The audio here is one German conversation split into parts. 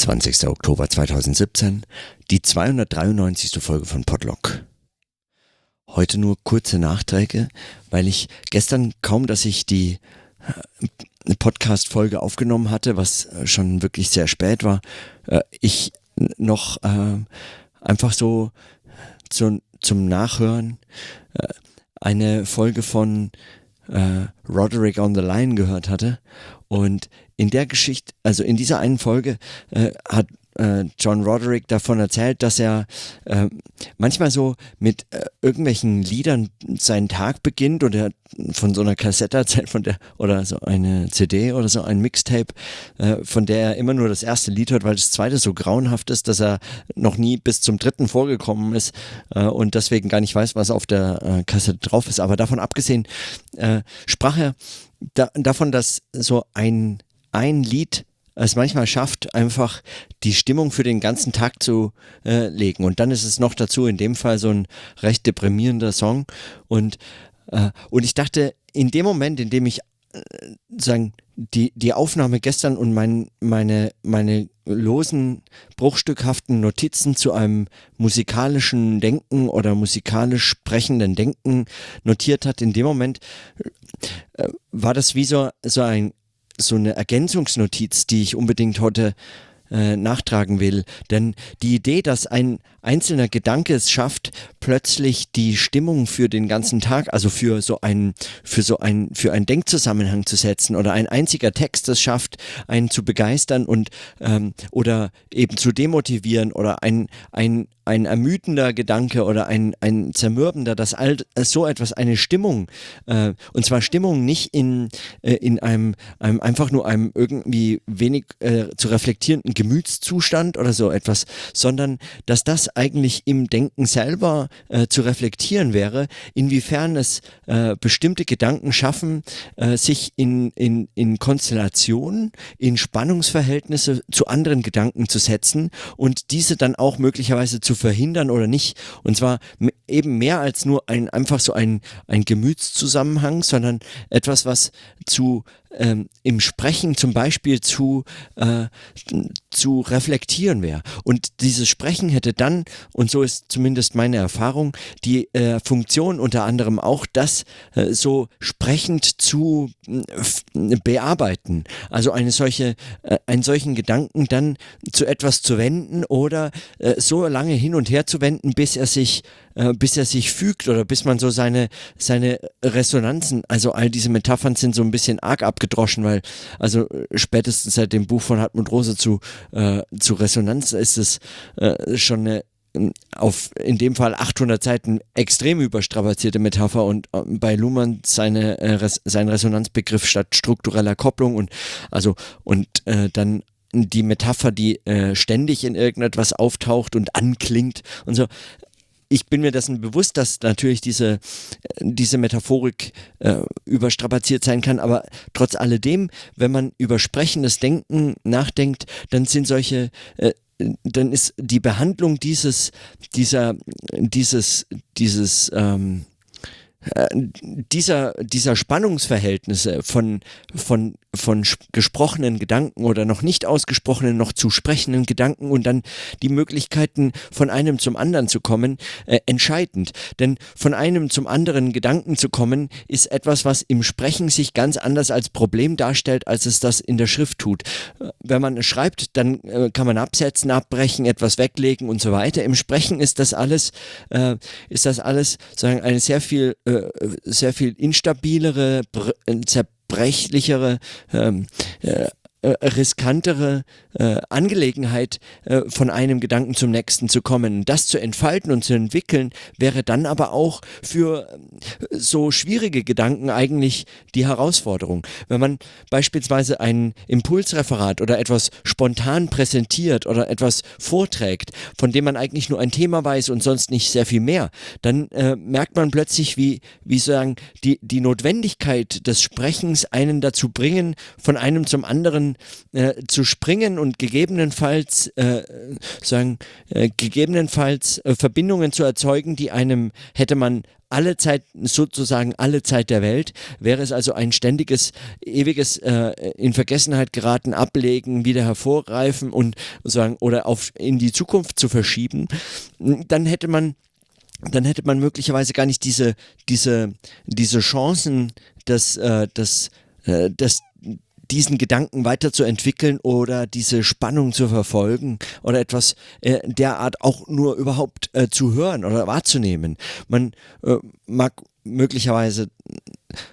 20. Oktober 2017, die 293. Folge von Podlock. Heute nur kurze Nachträge, weil ich gestern kaum, dass ich die äh, Podcast-Folge aufgenommen hatte, was schon wirklich sehr spät war, äh, ich noch äh, einfach so zu, zum Nachhören eine Folge von Roderick on the Line gehört hatte und in der Geschichte, also in dieser einen Folge äh, hat äh, John Roderick davon erzählt, dass er äh, manchmal so mit äh, irgendwelchen Liedern seinen Tag beginnt oder von so einer Kassette erzählt, von der oder so eine CD oder so ein Mixtape, äh, von der er immer nur das erste Lied hört, weil das zweite so grauenhaft ist, dass er noch nie bis zum dritten vorgekommen ist äh, und deswegen gar nicht weiß, was auf der Kassette drauf ist. Aber davon abgesehen sprach er da, davon, dass so ein ein Lied es manchmal schafft, einfach die Stimmung für den ganzen Tag zu äh, legen. Und dann ist es noch dazu in dem Fall so ein recht deprimierender Song. Und, äh, und ich dachte, in dem Moment, in dem ich äh, sagen, die, die Aufnahme gestern und mein, meine, meine losen, bruchstückhaften Notizen zu einem musikalischen Denken oder musikalisch sprechenden Denken notiert hat, in dem Moment äh, war das wie so, so ein, so eine Ergänzungsnotiz, die ich unbedingt heute äh, nachtragen will. Denn die Idee, dass ein einzelner Gedanke es schafft, plötzlich die Stimmung für den ganzen Tag, also für so ein, für so ein, für einen Denkzusammenhang zu setzen oder ein einziger Text es schafft, einen zu begeistern und ähm, oder eben zu demotivieren oder ein, ein, ein ermüdender Gedanke oder ein, ein zermürbender, dass all so etwas eine Stimmung, äh, und zwar Stimmung nicht in, äh, in einem, einem, einfach nur einem irgendwie wenig äh, zu reflektierenden Gemütszustand oder so etwas, sondern dass das eigentlich im Denken selber äh, zu reflektieren wäre, inwiefern es äh, bestimmte Gedanken schaffen, äh, sich in, in, in Konstellationen, in Spannungsverhältnisse zu anderen Gedanken zu setzen und diese dann auch möglicherweise zu verhindern oder nicht. Und zwar eben mehr als nur ein, einfach so ein, ein Gemütszusammenhang, sondern etwas, was zu ähm, im Sprechen zum Beispiel zu, äh, zu reflektieren wäre. Und dieses Sprechen hätte dann, und so ist zumindest meine Erfahrung, die äh, Funktion unter anderem auch das äh, so sprechend zu äh, bearbeiten. Also eine solche, äh, einen solchen Gedanken dann zu etwas zu wenden oder äh, so lange hin und her zu wenden, bis er sich äh, bis er sich fügt oder bis man so seine, seine Resonanzen, also all diese Metaphern sind so ein bisschen arg abgedroschen, weil also äh, spätestens seit dem Buch von Hartmut Rose zu, äh, zu Resonanz ist es äh, schon eine auf in dem Fall 800 Seiten extrem überstrapazierte Metapher und äh, bei Luhmann seine, äh, Res sein Resonanzbegriff statt struktureller Kopplung und also und äh, dann die Metapher, die äh, ständig in irgendetwas auftaucht und anklingt und so ich bin mir dessen bewusst, dass natürlich diese, diese Metaphorik äh, überstrapaziert sein kann, aber trotz alledem, wenn man über sprechendes Denken nachdenkt, dann sind solche äh, dann ist die Behandlung dieses, dieser, dieses, dieses, ähm, äh, dieser, dieser Spannungsverhältnisse von, von, von gesprochenen Gedanken oder noch nicht ausgesprochenen, noch zu sprechenden Gedanken und dann die Möglichkeiten von einem zum anderen zu kommen, äh, entscheidend. Denn von einem zum anderen Gedanken zu kommen, ist etwas, was im Sprechen sich ganz anders als Problem darstellt, als es das in der Schrift tut. Äh, wenn man schreibt, dann äh, kann man absetzen, abbrechen, etwas weglegen und so weiter. Im Sprechen ist das alles, äh, ist das alles sagen, eine sehr viel äh, sehr viel instabilere, äh, zerbrechlichere ähm, äh, äh, riskantere äh, Angelegenheit, äh, von einem Gedanken zum nächsten zu kommen. Das zu entfalten und zu entwickeln, wäre dann aber auch für äh, so schwierige Gedanken eigentlich die Herausforderung. Wenn man beispielsweise ein Impulsreferat oder etwas spontan präsentiert oder etwas vorträgt, von dem man eigentlich nur ein Thema weiß und sonst nicht sehr viel mehr, dann äh, merkt man plötzlich, wie, wie sagen, die, die Notwendigkeit des Sprechens einen dazu bringen, von einem zum anderen äh, zu springen und gegebenenfalls äh, sagen äh, gegebenenfalls äh, Verbindungen zu erzeugen, die einem hätte man alle Zeit, sozusagen alle Zeit der Welt, wäre es also ein ständiges, ewiges äh, in Vergessenheit geraten, ablegen, wieder hervorreifen und sagen oder auf in die Zukunft zu verschieben, dann hätte man dann hätte man möglicherweise gar nicht diese, diese, diese Chancen, dass, äh, dass, äh, dass diesen Gedanken weiterzuentwickeln oder diese Spannung zu verfolgen oder etwas äh, derart auch nur überhaupt äh, zu hören oder wahrzunehmen. Man äh, mag möglicherweise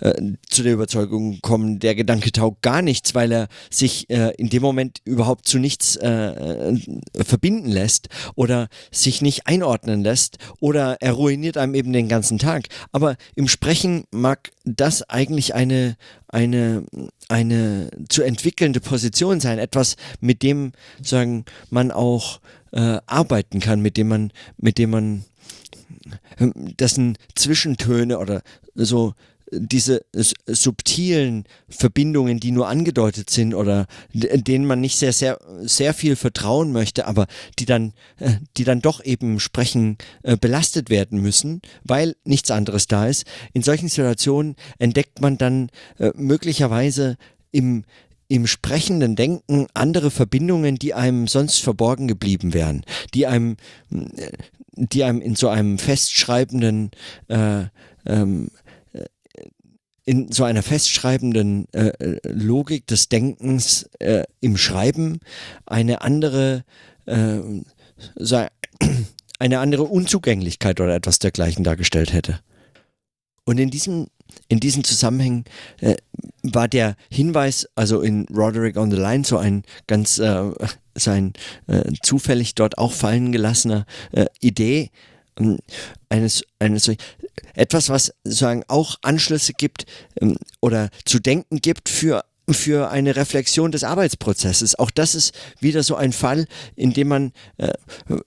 äh, zu der Überzeugung kommen, der Gedanke taugt gar nichts, weil er sich äh, in dem Moment überhaupt zu nichts äh, äh, verbinden lässt oder sich nicht einordnen lässt oder er ruiniert einem eben den ganzen Tag. Aber im Sprechen mag das eigentlich eine, eine, eine zu entwickelnde Position sein, etwas, mit dem sagen, man auch äh, arbeiten kann, mit dem man, mit dem man dessen Zwischentöne oder so diese subtilen Verbindungen, die nur angedeutet sind oder denen man nicht sehr, sehr, sehr viel vertrauen möchte, aber die dann, äh, die dann doch eben sprechen äh, belastet werden müssen, weil nichts anderes da ist. In solchen Situationen entdeckt man dann äh, möglicherweise im, im sprechenden Denken andere Verbindungen, die einem sonst verborgen geblieben wären, die einem, die einem in so einem festschreibenden äh, ähm, in so einer festschreibenden äh, äh, Logik des Denkens äh, im Schreiben eine andere äh, eine andere Unzugänglichkeit oder etwas dergleichen dargestellt hätte. Und in diesem in diesen Zusammenhängen äh, war der Hinweis, also in Roderick on the Line, so ein ganz äh, sein äh, zufällig dort auch fallen gelassener äh, Idee, ähm, eines, eines etwas, was sozusagen auch Anschlüsse gibt ähm, oder zu denken gibt für für eine Reflexion des Arbeitsprozesses. Auch das ist wieder so ein Fall, in dem man, äh,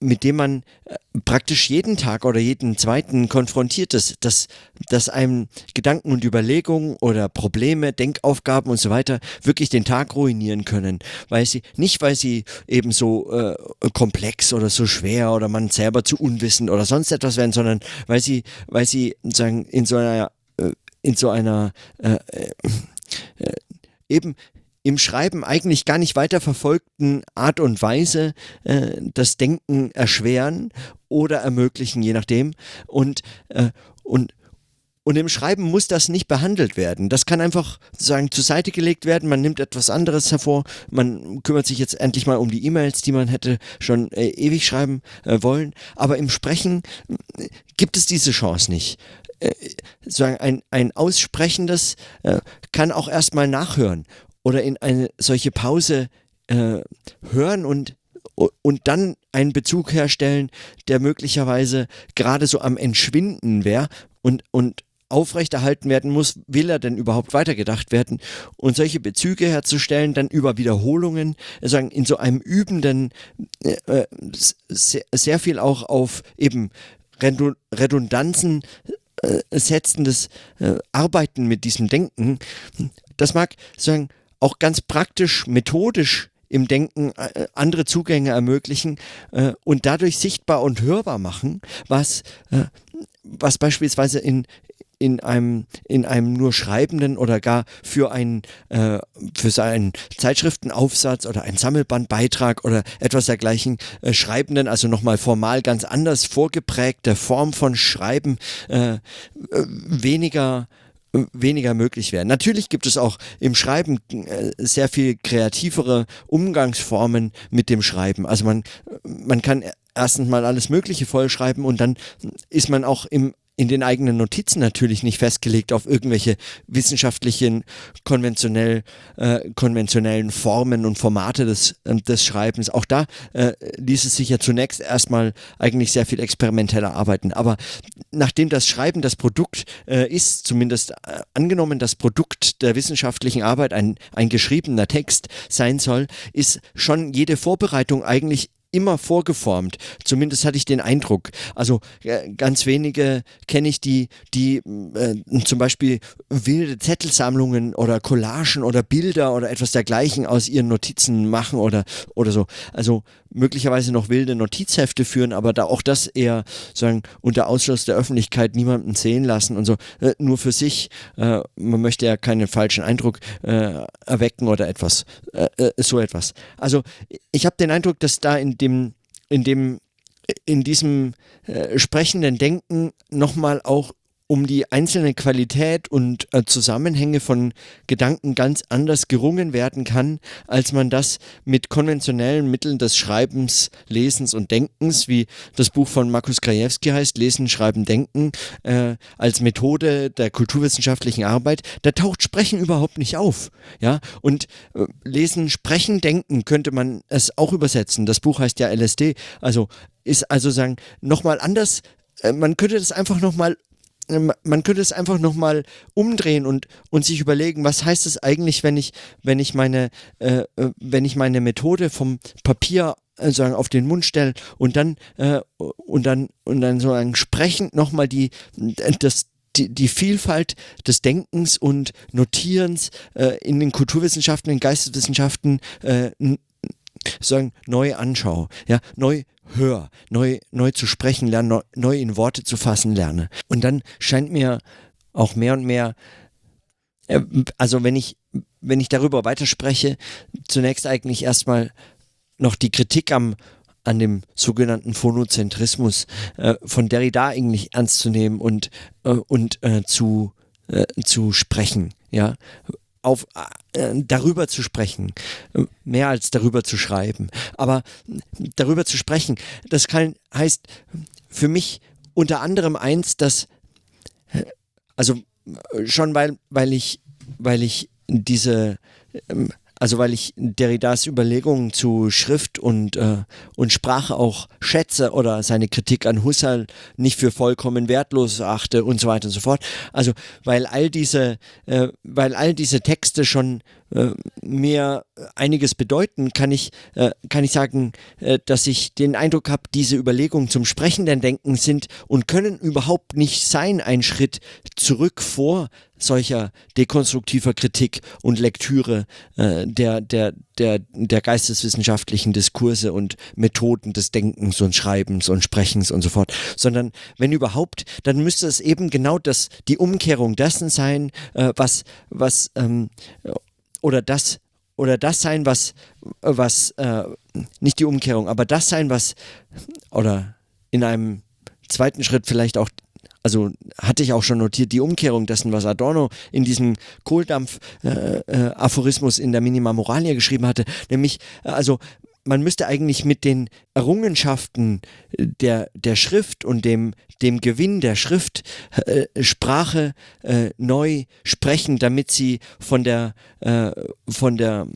mit dem man äh, praktisch jeden Tag oder jeden zweiten konfrontiert ist, dass, dass einem Gedanken und Überlegungen oder Probleme, Denkaufgaben und so weiter wirklich den Tag ruinieren können, weil sie, nicht weil sie eben so äh, komplex oder so schwer oder man selber zu unwissend oder sonst etwas werden, sondern weil sie, weil sie sagen, in so einer, äh, in so einer äh, äh, eben im Schreiben eigentlich gar nicht weiter verfolgten Art und Weise äh, das Denken erschweren oder ermöglichen, je nachdem. Und, äh, und, und im Schreiben muss das nicht behandelt werden. Das kann einfach sozusagen zur Seite gelegt werden. Man nimmt etwas anderes hervor. Man kümmert sich jetzt endlich mal um die E-Mails, die man hätte schon äh, ewig schreiben äh, wollen. Aber im Sprechen äh, gibt es diese Chance nicht äh, ein, ein Aussprechendes äh, kann auch erstmal nachhören oder in eine solche Pause äh, hören und und dann einen Bezug herstellen, der möglicherweise gerade so am Entschwinden wäre und, und aufrechterhalten werden muss, will er denn überhaupt weitergedacht werden? Und solche Bezüge herzustellen, dann über Wiederholungen, sagen, in so einem übenden, äh, äh sehr, sehr, viel auch auf eben Redundanzen äh, setzendes äh, Arbeiten mit diesem Denken, das mag sagen auch ganz praktisch, methodisch im Denken äh, andere Zugänge ermöglichen äh, und dadurch sichtbar und hörbar machen, was, äh, was beispielsweise in, in einem, in einem nur schreibenden oder gar für einen, äh, für seinen Zeitschriftenaufsatz oder einen Sammelbandbeitrag oder etwas dergleichen äh, schreibenden, also nochmal formal ganz anders vorgeprägte Form von Schreiben äh, äh weniger äh, weniger möglich wäre. Natürlich gibt es auch im Schreiben äh, sehr viel kreativere Umgangsformen mit dem Schreiben. Also man, man kann erstens mal alles Mögliche vollschreiben und dann ist man auch im in den eigenen Notizen natürlich nicht festgelegt auf irgendwelche wissenschaftlichen, konventionell, äh, konventionellen Formen und Formate des, äh, des Schreibens. Auch da äh, ließ es sich ja zunächst erstmal eigentlich sehr viel experimenteller arbeiten. Aber nachdem das Schreiben das Produkt äh, ist, zumindest äh, angenommen das Produkt der wissenschaftlichen Arbeit ein, ein geschriebener Text sein soll, ist schon jede Vorbereitung eigentlich immer vorgeformt. Zumindest hatte ich den Eindruck. Also äh, ganz wenige kenne ich, die, die äh, zum Beispiel wilde Zettelsammlungen oder Collagen oder Bilder oder etwas dergleichen aus ihren Notizen machen oder, oder so. Also möglicherweise noch wilde Notizhefte führen, aber da auch das eher sagen unter Ausschluss der Öffentlichkeit niemanden sehen lassen und so äh, nur für sich. Äh, man möchte ja keinen falschen Eindruck äh, erwecken oder etwas äh, so etwas. Also ich habe den Eindruck, dass da in dem in dem in diesem äh, sprechenden Denken nochmal auch um die einzelne Qualität und äh, Zusammenhänge von Gedanken ganz anders gerungen werden kann, als man das mit konventionellen Mitteln des Schreibens, Lesens und Denkens, wie das Buch von Markus Krajewski heißt, Lesen, Schreiben, Denken, äh, als Methode der kulturwissenschaftlichen Arbeit, da taucht Sprechen überhaupt nicht auf. Ja? Und äh, Lesen, Sprechen, Denken könnte man es auch übersetzen. Das Buch heißt ja LSD, also ist also sagen, nochmal anders äh, man könnte das einfach nochmal man könnte es einfach nochmal umdrehen und, und sich überlegen, was heißt es eigentlich, wenn ich, wenn ich meine, äh, äh wenn ich meine Methode vom Papier äh, sagen, auf den Mund stelle und dann äh, und dann und dann so ein sprechend nochmal die das die, die Vielfalt des Denkens und Notierens äh, in den Kulturwissenschaften, in den Geisteswissenschaften äh, sagen, neu anschaue, ja, neu höre, neu, neu zu sprechen lerne, neu in Worte zu fassen lerne. Und dann scheint mir auch mehr und mehr, äh, also wenn ich, wenn ich darüber weiterspreche, zunächst eigentlich erstmal noch die Kritik am an dem sogenannten Phonozentrismus äh, von Derrida eigentlich ernst zu nehmen und, äh, und äh, zu, äh, zu sprechen. Ja, auf, äh, darüber zu sprechen, mehr als darüber zu schreiben. Aber darüber zu sprechen, das kann, heißt für mich unter anderem eins, dass, also schon weil, weil ich, weil ich diese, ähm, also weil ich Derridas Überlegungen zu Schrift und, äh, und Sprache auch schätze oder seine Kritik an Husserl nicht für vollkommen wertlos achte und so weiter und so fort. Also weil all diese, äh, weil all diese Texte schon äh, mir einiges bedeuten, kann ich, äh, kann ich sagen, äh, dass ich den Eindruck habe, diese Überlegungen zum sprechenden Denken sind und können überhaupt nicht sein, ein Schritt zurück vor solcher dekonstruktiver Kritik und Lektüre äh, der, der, der, der geisteswissenschaftlichen Diskurse und Methoden des Denkens und Schreibens und Sprechens und so fort, sondern wenn überhaupt, dann müsste es eben genau das, die Umkehrung dessen sein, äh, was, was ähm, oder das oder das sein, was, was äh, nicht die Umkehrung, aber das sein, was oder in einem zweiten Schritt vielleicht auch also hatte ich auch schon notiert, die Umkehrung dessen, was Adorno in diesem Kohldampf-Aphorismus äh, äh, in der Minima Moralia geschrieben hatte, nämlich, äh, also man müsste eigentlich mit den Errungenschaften der, der Schrift und dem, dem Gewinn der Schrift äh, Sprache äh, neu sprechen, damit sie von der, äh, von der,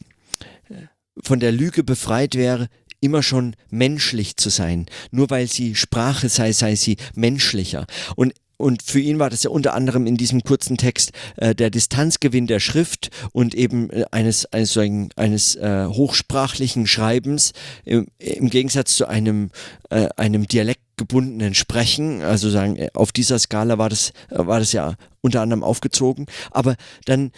von der Lüge befreit wäre, immer schon menschlich zu sein. Nur weil sie Sprache sei, sei sie menschlicher. Und und für ihn war das ja unter anderem in diesem kurzen Text äh, der Distanzgewinn der Schrift und eben äh, eines, eines, eines äh, hochsprachlichen Schreibens im, im Gegensatz zu einem, äh, einem dialektgebundenen Sprechen. Also sagen, äh, auf dieser Skala war das, äh, war das ja unter anderem aufgezogen. Aber dann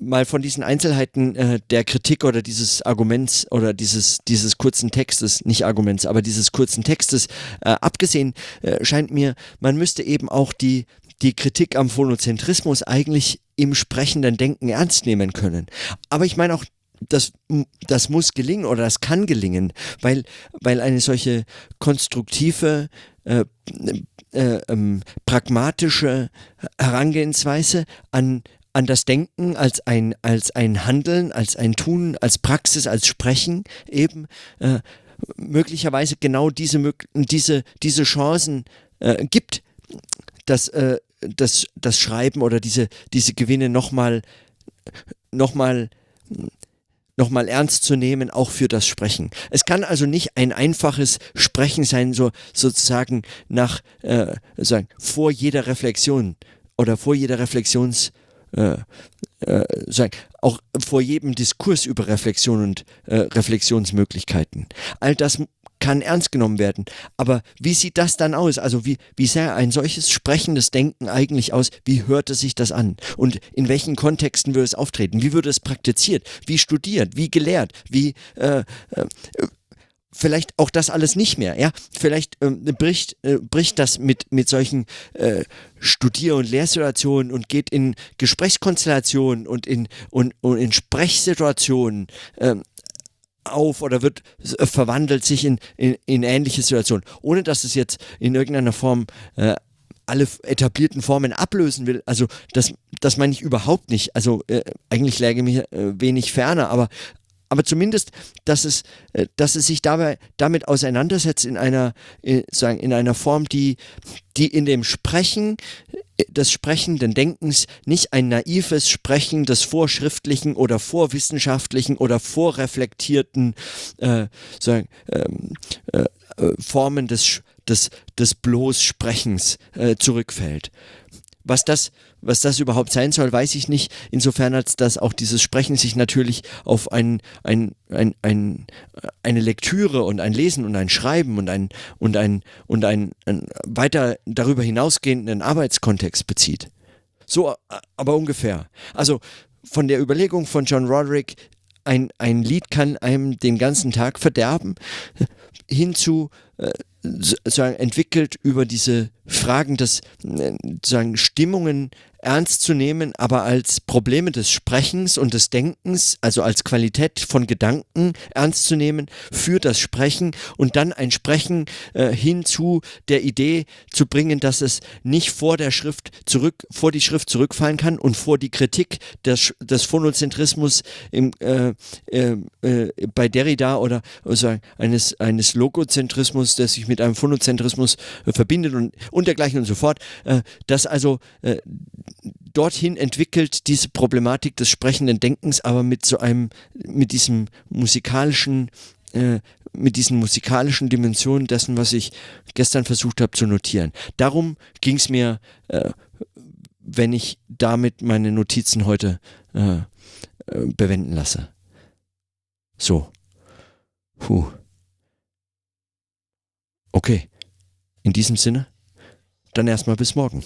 mal von diesen Einzelheiten äh, der Kritik oder dieses Arguments oder dieses, dieses kurzen Textes, nicht Arguments, aber dieses kurzen Textes äh, abgesehen, äh, scheint mir, man müsste eben auch die, die Kritik am Phonozentrismus eigentlich im sprechenden Denken ernst nehmen können. Aber ich meine auch, das, das muss gelingen oder das kann gelingen, weil, weil eine solche konstruktive, äh, äh, ähm, pragmatische Herangehensweise an, an das Denken als ein, als ein Handeln, als ein Tun, als Praxis, als Sprechen eben äh, möglicherweise genau diese, diese, diese Chancen äh, gibt, dass äh, das, das Schreiben oder diese, diese Gewinne nochmal noch mal, noch mal ernst zu nehmen, auch für das Sprechen. Es kann also nicht ein einfaches Sprechen sein, so sozusagen nach äh, sagen, vor jeder Reflexion oder vor jeder Reflexions äh, äh, auch vor jedem Diskurs über Reflexion und äh, Reflexionsmöglichkeiten. All das kann ernst genommen werden. Aber wie sieht das dann aus? Also wie, wie sähe ein solches sprechendes Denken eigentlich aus? Wie hörte sich das an? Und in welchen Kontexten würde es auftreten? Wie würde es praktiziert? Wie studiert? Wie gelehrt? Wie äh, äh, vielleicht auch das alles nicht mehr, ja. Vielleicht ähm, bricht, äh, bricht das mit, mit solchen äh, Studier- und Lehrsituationen und geht in Gesprächskonstellationen und in, und, und in Sprechsituationen ähm, auf oder wird äh, verwandelt sich in, in, in ähnliche Situationen, ohne dass es jetzt in irgendeiner Form äh, alle etablierten Formen ablösen will. Also das, das meine ich überhaupt nicht. Also äh, eigentlich läge mir äh, wenig ferner, aber aber zumindest, dass es, äh, dass es sich dabei damit auseinandersetzt in einer, äh, in einer Form, die, die in dem Sprechen äh, des sprechenden Denkens nicht ein naives Sprechen des vorschriftlichen oder vorwissenschaftlichen oder vorreflektierten äh, sagen, ähm, äh, Formen des, des, des bloß Sprechens äh, zurückfällt. Was das, was das überhaupt sein soll, weiß ich nicht. Insofern als dass auch dieses Sprechen sich natürlich auf ein, ein, ein, ein, eine Lektüre und ein Lesen und ein Schreiben und ein, und ein, und ein, ein weiter darüber hinausgehenden Arbeitskontext bezieht. So, aber ungefähr. Also von der Überlegung von John Roderick, ein, ein Lied kann einem den ganzen Tag verderben, hinzu äh, sozusagen entwickelt über diese Fragen des äh, sozusagen Stimmungen ernst zu nehmen, aber als Probleme des Sprechens und des Denkens, also als Qualität von Gedanken ernst zu nehmen für das Sprechen und dann ein Sprechen äh, hin zu der Idee zu bringen, dass es nicht vor der Schrift zurück, vor die Schrift zurückfallen kann und vor die Kritik des, des Phonozentrismus im, äh, äh, äh bei Derrida oder also eines, eines Logozentrismus, der sich mit einem Phonozentrismus verbindet und, und dergleichen und so fort, äh, dass also dorthin entwickelt diese Problematik des sprechenden Denkens, aber mit so einem, mit diesem musikalischen, äh, mit diesen musikalischen Dimensionen dessen, was ich gestern versucht habe zu notieren. Darum ging es mir, äh, wenn ich damit meine Notizen heute äh, äh, bewenden lasse. So. Puh. Okay. In diesem Sinne, dann erstmal bis morgen.